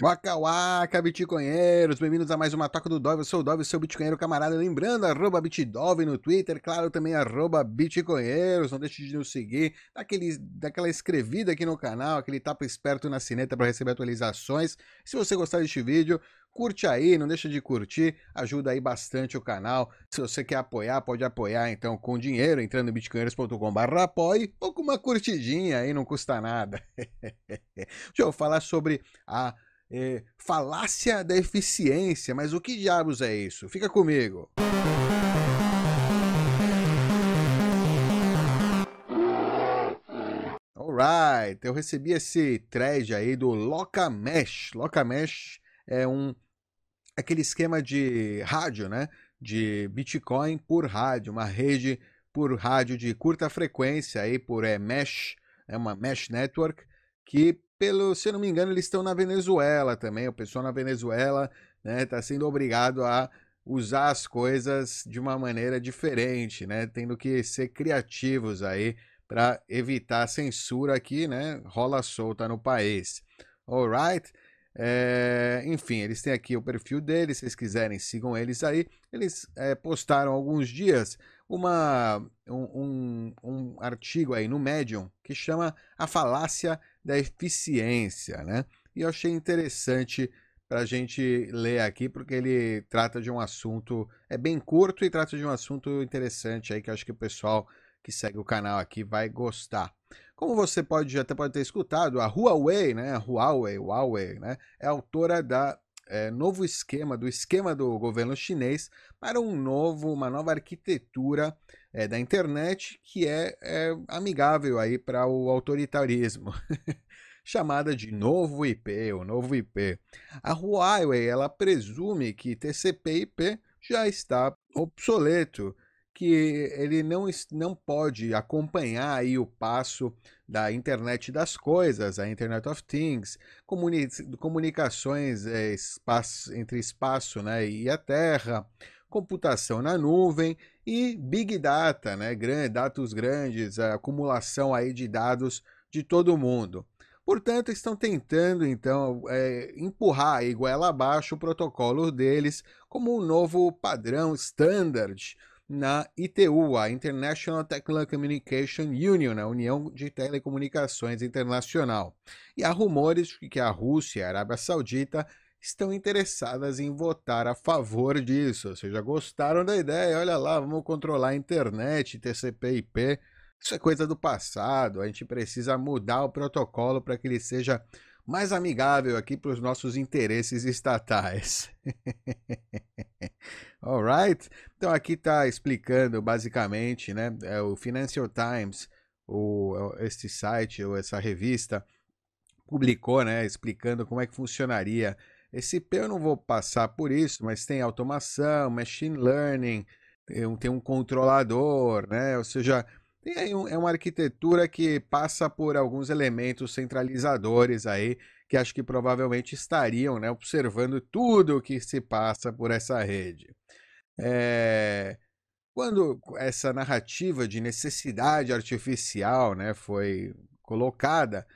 Waka waka, bitcoinheiros, bem-vindos a mais uma Toca do Dove, eu sou o Dove, seu bitcoinheiro camarada, lembrando, arroba bitdove no Twitter, claro, também arroba bitcoinheiros, não deixe de nos seguir, dá, aquele, dá aquela escrevida aqui no canal, aquele tapa esperto na sineta para receber atualizações, se você gostar deste vídeo, curte aí, não deixa de curtir, ajuda aí bastante o canal, se você quer apoiar, pode apoiar então com dinheiro, entrando em bitcoinheiros.com.br apoie, ou com uma curtidinha aí, não custa nada. Deixa eu falar sobre a é, falácia da eficiência, mas o que diabos é isso? Fica comigo. Alright, eu recebi esse thread aí do Locamesh. Locamesh é um aquele esquema de rádio, né? De Bitcoin por rádio, uma rede por rádio de curta frequência aí por é, mesh, é uma mesh network que pelo, se eu não me engano, eles estão na Venezuela também. O pessoal na Venezuela está né, tá sendo obrigado a usar as coisas de uma maneira diferente, né? Tendo que ser criativos aí para evitar a censura que, né, rola solta no país. Alright? É, enfim, eles têm aqui o perfil deles, se vocês quiserem, sigam eles aí. Eles é, postaram alguns dias uma, um, um, um artigo aí no Medium que chama A Falácia da eficiência, né? E eu achei interessante para a gente ler aqui, porque ele trata de um assunto, é bem curto e trata de um assunto interessante aí que acho que o pessoal que segue o canal aqui vai gostar. Como você pode até pode ter escutado, a Huawei, né, a Huawei, Huawei, né, é autora da é, novo esquema, do esquema do governo chinês para um novo, uma nova arquitetura é, da internet que é, é amigável aí para o autoritarismo. chamada de novo IP, o novo IP. A Huawei ela presume que TCP/IP já está obsoleto, que ele não, não pode acompanhar aí o passo da internet das coisas, a Internet of Things, comuni comunicações é, espaço, entre espaço né, e a Terra, computação na nuvem e Big Data, né, dados grandes, a acumulação aí de dados de todo mundo. Portanto, estão tentando então é, empurrar goela abaixo o protocolo deles como um novo padrão standard na ITU, a International Telecommunication Union, a União de Telecomunicações Internacional. E há rumores de que a Rússia e a Arábia Saudita estão interessadas em votar a favor disso, ou seja, gostaram da ideia, olha lá, vamos controlar a internet, TCP/IP, isso é coisa do passado, a gente precisa mudar o protocolo para que ele seja mais amigável aqui para os nossos interesses estatais. Alright? Então aqui está explicando basicamente, né, é o Financial Times, o, este site ou essa revista publicou, né, explicando como é que funcionaria esse IP eu não vou passar por isso, mas tem automação, machine learning, tem um, tem um controlador, né? Ou seja, tem aí um, é uma arquitetura que passa por alguns elementos centralizadores aí, que acho que provavelmente estariam né, observando tudo o que se passa por essa rede. É... Quando essa narrativa de necessidade artificial né, foi colocada,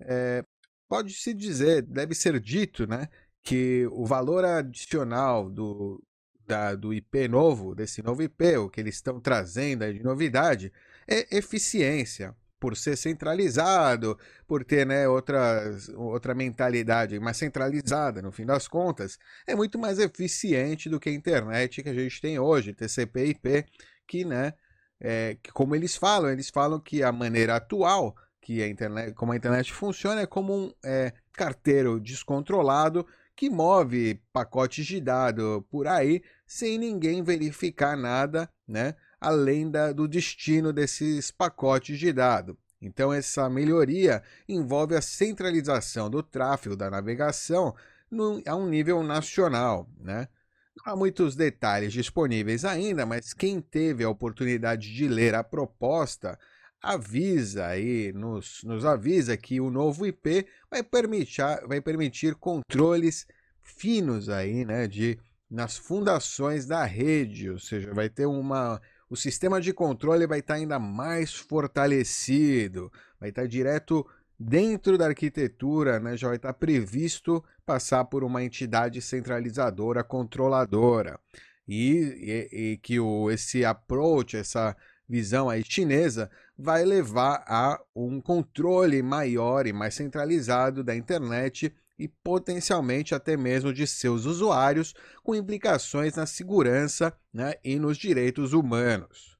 é... pode-se dizer, deve ser dito, né, que o valor adicional do, da, do IP novo, desse novo IP, o que eles estão trazendo de novidade, é eficiência. Por ser centralizado, por ter né, outra, outra mentalidade mais centralizada, no fim das contas, é muito mais eficiente do que a internet que a gente tem hoje, TCP/IP, que, né, é, que como eles falam, eles falam que a maneira atual que a internet, como a internet funciona é como um é, carteiro descontrolado que move pacotes de dados por aí sem ninguém verificar nada, né? Além da, do destino desses pacotes de dados. Então, essa melhoria envolve a centralização do tráfego da navegação no, a um nível nacional. Né? Não há muitos detalhes disponíveis ainda, mas quem teve a oportunidade de ler a proposta avisa aí, nos, nos avisa que o novo IP vai permitir, vai permitir controles finos aí, né, de nas fundações da rede, ou seja, vai ter uma o sistema de controle vai estar ainda mais fortalecido, vai estar direto dentro da arquitetura, né, já vai estar previsto passar por uma entidade centralizadora, controladora. E, e, e que o, esse approach, essa visão aí chinesa, vai levar a um controle maior e mais centralizado da internet e potencialmente até mesmo de seus usuários, com implicações na segurança né, e nos direitos humanos.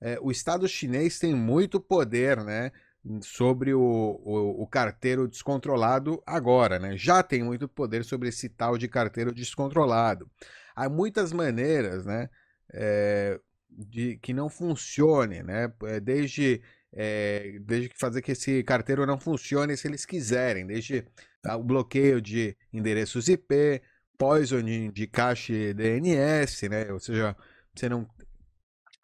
É, o Estado chinês tem muito poder né, sobre o, o, o, carteiro descontrolado agora, né? já tem muito poder sobre esse tal de carteiro descontrolado. Há muitas maneiras né, é, de que não funcione, né? É, desde, é, desde fazer que esse carteiro não funcione se eles quiserem, desde o bloqueio de endereços IP, poisoning de cache DNS, né? Ou seja, você não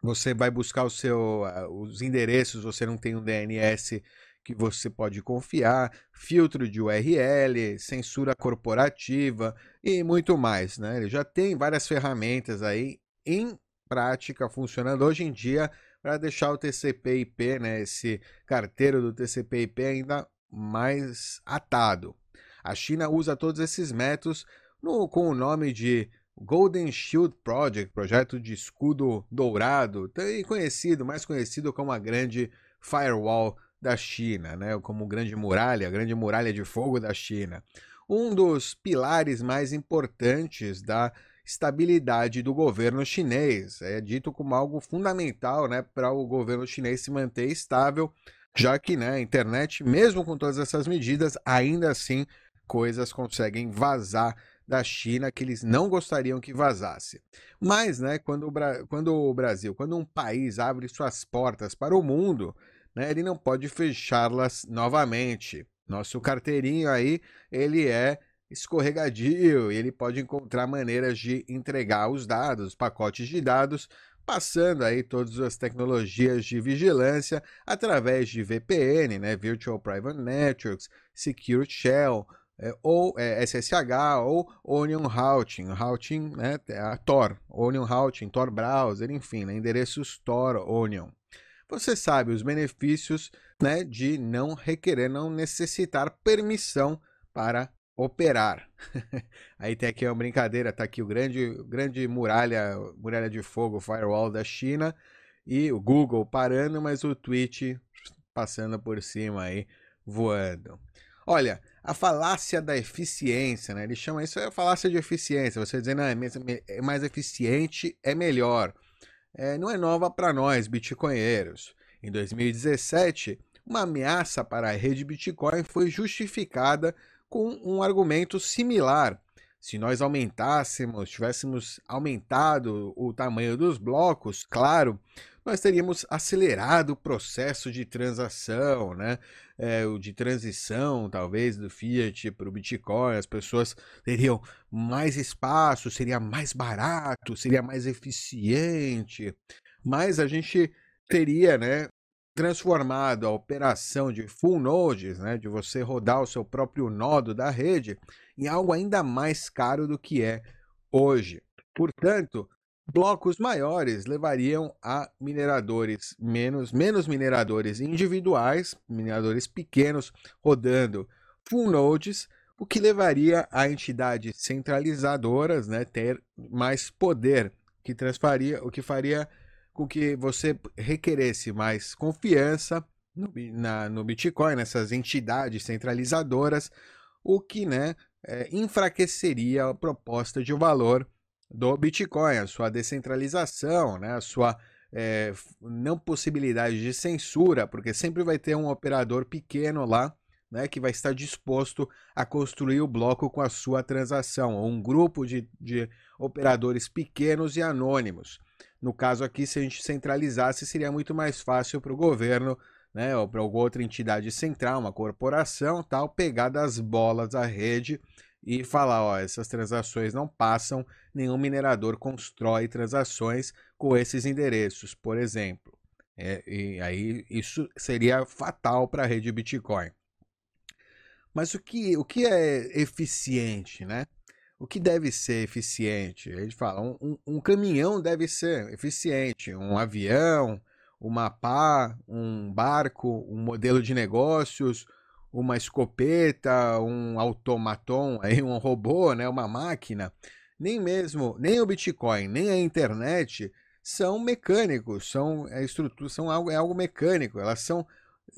você vai buscar o seu, os endereços, você não tem um DNS que você pode confiar, filtro de URL, censura corporativa e muito mais, né? Ele já tem várias ferramentas aí em prática funcionando hoje em dia para deixar o TCP/IP, né, esse carteiro do TCP/IP ainda mais atado. A China usa todos esses métodos no, com o nome de Golden Shield Project, projeto de escudo dourado, também conhecido, mais conhecido como a grande firewall da China, né? como grande muralha, a grande muralha de fogo da China. Um dos pilares mais importantes da estabilidade do governo chinês. É dito como algo fundamental né, para o governo chinês se manter estável, já que né, a internet, mesmo com todas essas medidas, ainda assim coisas conseguem vazar da China que eles não gostariam que vazasse. Mas, né, quando o, Bra quando o Brasil, quando um país abre suas portas para o mundo, né, ele não pode fechá-las novamente. Nosso carteirinho aí, ele é escorregadio e ele pode encontrar maneiras de entregar os dados, pacotes de dados, passando aí todas as tecnologias de vigilância através de VPN, né, Virtual Private Networks, Secure Shell, é, ou é, SSH ou Onion Routing, routing, né, a Tor, Onion Routing, Tor Browser, enfim, né, endereços Tor, Onion. Você sabe os benefícios né, de não requerer, não necessitar permissão para operar. Aí tem aqui uma brincadeira, tá aqui o grande, grande muralha, muralha de fogo, firewall da China e o Google parando, mas o Twitch passando por cima aí, voando. Olha, a falácia da eficiência, né? Ele chama isso é falácia de eficiência. Você dizendo, ah, é mais eficiente, é melhor. É, não é nova para nós, bitcoinheiros. Em 2017, uma ameaça para a rede Bitcoin foi justificada com um argumento similar. Se nós aumentássemos, tivéssemos aumentado o tamanho dos blocos, claro, nós teríamos acelerado o processo de transação, né? É, de transição, talvez, do Fiat para o Bitcoin. As pessoas teriam mais espaço, seria mais barato, seria mais eficiente. Mas a gente teria, né, transformado a operação de full nodes, né, de você rodar o seu próprio nodo da rede, em algo ainda mais caro do que é hoje. Portanto, blocos maiores levariam a mineradores menos, menos mineradores individuais, mineradores pequenos rodando full nodes, o que levaria a entidades centralizadoras, né, ter mais poder, que transfaria, o que faria com que você requeresse mais confiança no, na, no Bitcoin, nessas entidades centralizadoras, o que né, é, enfraqueceria a proposta de valor do Bitcoin, a sua descentralização, né, a sua é, não possibilidade de censura, porque sempre vai ter um operador pequeno lá né, que vai estar disposto a construir o bloco com a sua transação, ou um grupo de, de operadores pequenos e anônimos. No caso aqui, se a gente centralizasse, seria muito mais fácil para o governo, né, ou para alguma outra entidade central, uma corporação, tal, pegar das bolas da rede e falar, ó, essas transações não passam, nenhum minerador constrói transações com esses endereços, por exemplo. É, e aí isso seria fatal para a rede Bitcoin. Mas o que, o que é eficiente, né? o que deve ser eficiente? A gente fala, um, um caminhão deve ser eficiente, um avião, uma pá, um barco, um modelo de negócios, uma escopeta, um automaton, aí um robô, né, uma máquina, nem mesmo, nem o Bitcoin, nem a internet são mecânicos, são é, estrutura, são algo, é algo mecânico, elas são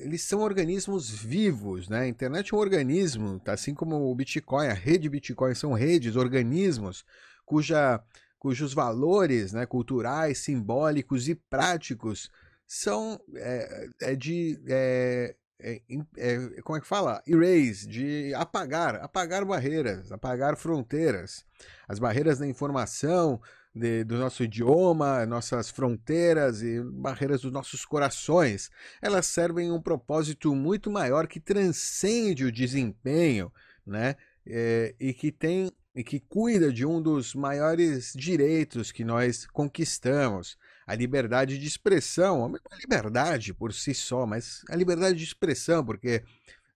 eles são organismos vivos, né? A internet é um organismo, tá? assim como o Bitcoin, a rede Bitcoin são redes, organismos cuja, cujos valores né, culturais, simbólicos e práticos são é, é de é, é, é, como é que fala? Erase, de apagar, apagar barreiras, apagar fronteiras. As barreiras da informação, de, do nosso idioma, nossas fronteiras e barreiras dos nossos corações. Elas servem um propósito muito maior que transcende o desempenho, né? É, e que tem e que cuida de um dos maiores direitos que nós conquistamos, a liberdade de expressão, a liberdade por si só, mas a liberdade de expressão, porque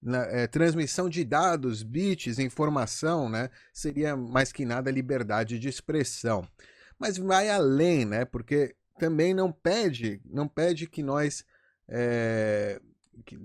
na, é, transmissão de dados, bits, informação, né, seria mais que nada liberdade de expressão. Mas vai além, né, porque também não pede, não pede que nós, é, que,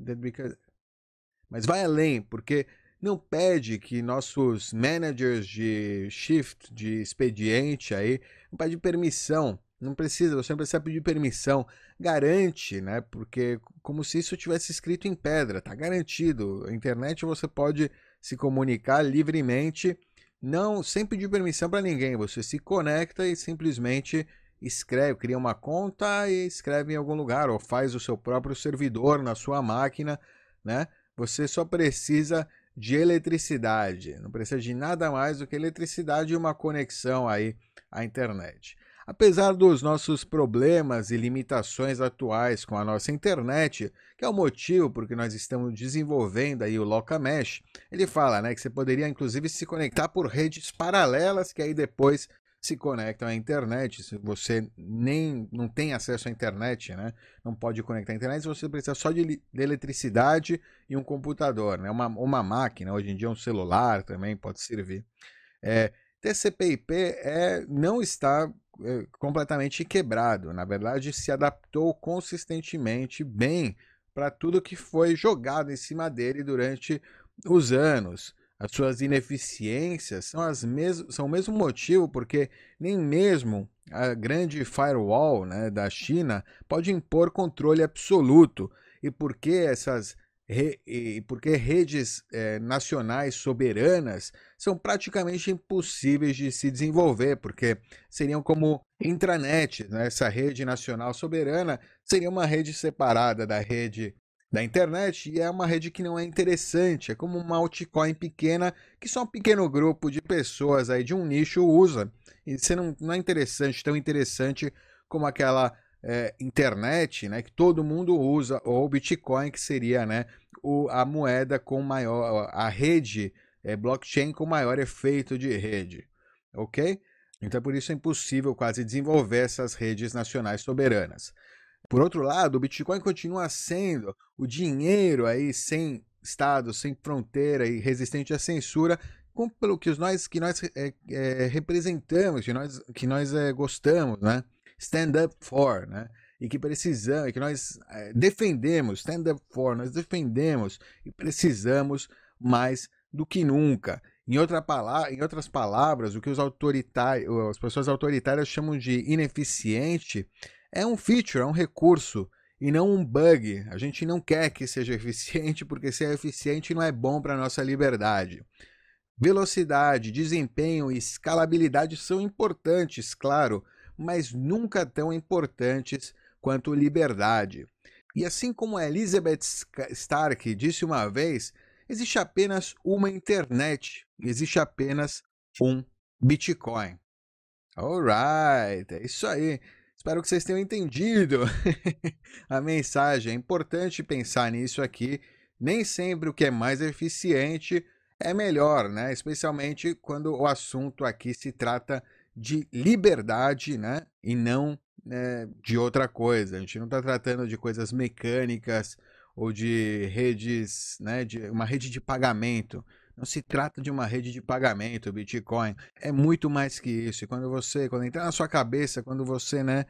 mas vai além, porque não pede que nossos managers de shift, de expediente aí, não pede permissão não precisa, você não precisa pedir permissão. Garante, né? Porque como se isso tivesse escrito em pedra, tá garantido. A internet você pode se comunicar livremente, não sem pedir permissão para ninguém. Você se conecta e simplesmente escreve, cria uma conta e escreve em algum lugar ou faz o seu próprio servidor na sua máquina, né? Você só precisa de eletricidade, não precisa de nada mais do que eletricidade e uma conexão aí à internet. Apesar dos nossos problemas e limitações atuais com a nossa internet, que é o motivo por que nós estamos desenvolvendo aí o Locamesh, ele fala né, que você poderia inclusive se conectar por redes paralelas que aí depois se conectam à internet. Se você nem não tem acesso à internet, né, não pode conectar à internet, você precisa só de, de eletricidade e um computador, né, uma, uma máquina, hoje em dia um celular também pode servir. É, TCP/IP é, não está completamente quebrado. Na verdade, se adaptou consistentemente bem para tudo que foi jogado em cima dele durante os anos. As suas ineficiências são, as mes são o mesmo motivo porque nem mesmo a grande firewall né, da China pode impor controle absoluto. E porque essas Re, e porque redes é, nacionais soberanas são praticamente impossíveis de se desenvolver, porque seriam como intranet, né? essa rede nacional soberana seria uma rede separada da rede da internet e é uma rede que não é interessante, é como uma altcoin pequena que só um pequeno grupo de pessoas aí de um nicho usa e você não, não é interessante, tão interessante como aquela é, internet, né, que todo mundo usa, ou Bitcoin, que seria né, o, a moeda com maior, a rede é, blockchain com maior efeito de rede, ok? Então, por isso é impossível quase desenvolver essas redes nacionais soberanas. Por outro lado, o Bitcoin continua sendo o dinheiro aí sem Estado, sem fronteira e resistente à censura, com, pelo que nós que nós é, é, representamos, que nós que nós é, gostamos, né? Stand up for, né? E que precisamos, que nós é, defendemos, stand up for, nós defendemos e precisamos mais do que nunca. Em, outra palavra, em outras palavras, o que os autoritários, as pessoas autoritárias chamam de ineficiente é um feature, é um recurso e não um bug. A gente não quer que seja eficiente porque se é eficiente não é bom para a nossa liberdade. Velocidade, desempenho e escalabilidade são importantes, claro, mas nunca tão importantes quanto liberdade. E assim como Elizabeth Stark disse uma vez, existe apenas uma internet, existe apenas um Bitcoin. Alright, é isso aí. Espero que vocês tenham entendido a mensagem. É importante pensar nisso aqui. Nem sempre o que é mais eficiente é melhor, né? Especialmente quando o assunto aqui se trata de liberdade, né? E não né, de outra coisa. A gente não está tratando de coisas mecânicas ou de redes, né? De uma rede de pagamento. Não se trata de uma rede de pagamento, Bitcoin. É muito mais que isso. E quando você, quando entrar na sua cabeça, quando você, né?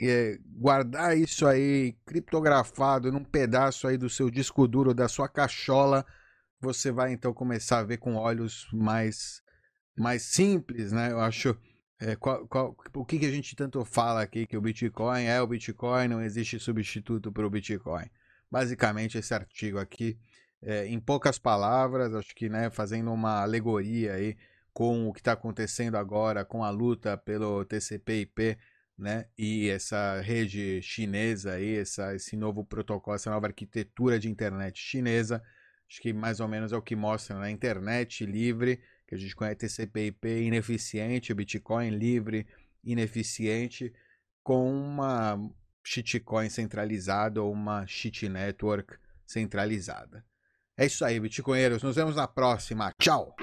É, guardar isso aí criptografado num pedaço aí do seu disco duro, da sua cachola, você vai então começar a ver com olhos mais, mais simples, né? Eu acho. É, qual, qual, o que, que a gente tanto fala aqui que o Bitcoin é o Bitcoin, não existe substituto para o Bitcoin. Basicamente, esse artigo aqui, é, em poucas palavras, acho que né, fazendo uma alegoria aí com o que está acontecendo agora, com a luta pelo TCP/IP, né, e essa rede chinesa aí, essa, esse novo protocolo, essa nova arquitetura de internet chinesa, acho que mais ou menos é o que mostra na né? internet livre que a gente conhece TCP/IP ineficiente, Bitcoin livre, ineficiente, com uma shitcoin centralizada ou uma shit network centralizada. É isso aí, Bitcoinheiros. Nos vemos na próxima. Tchau!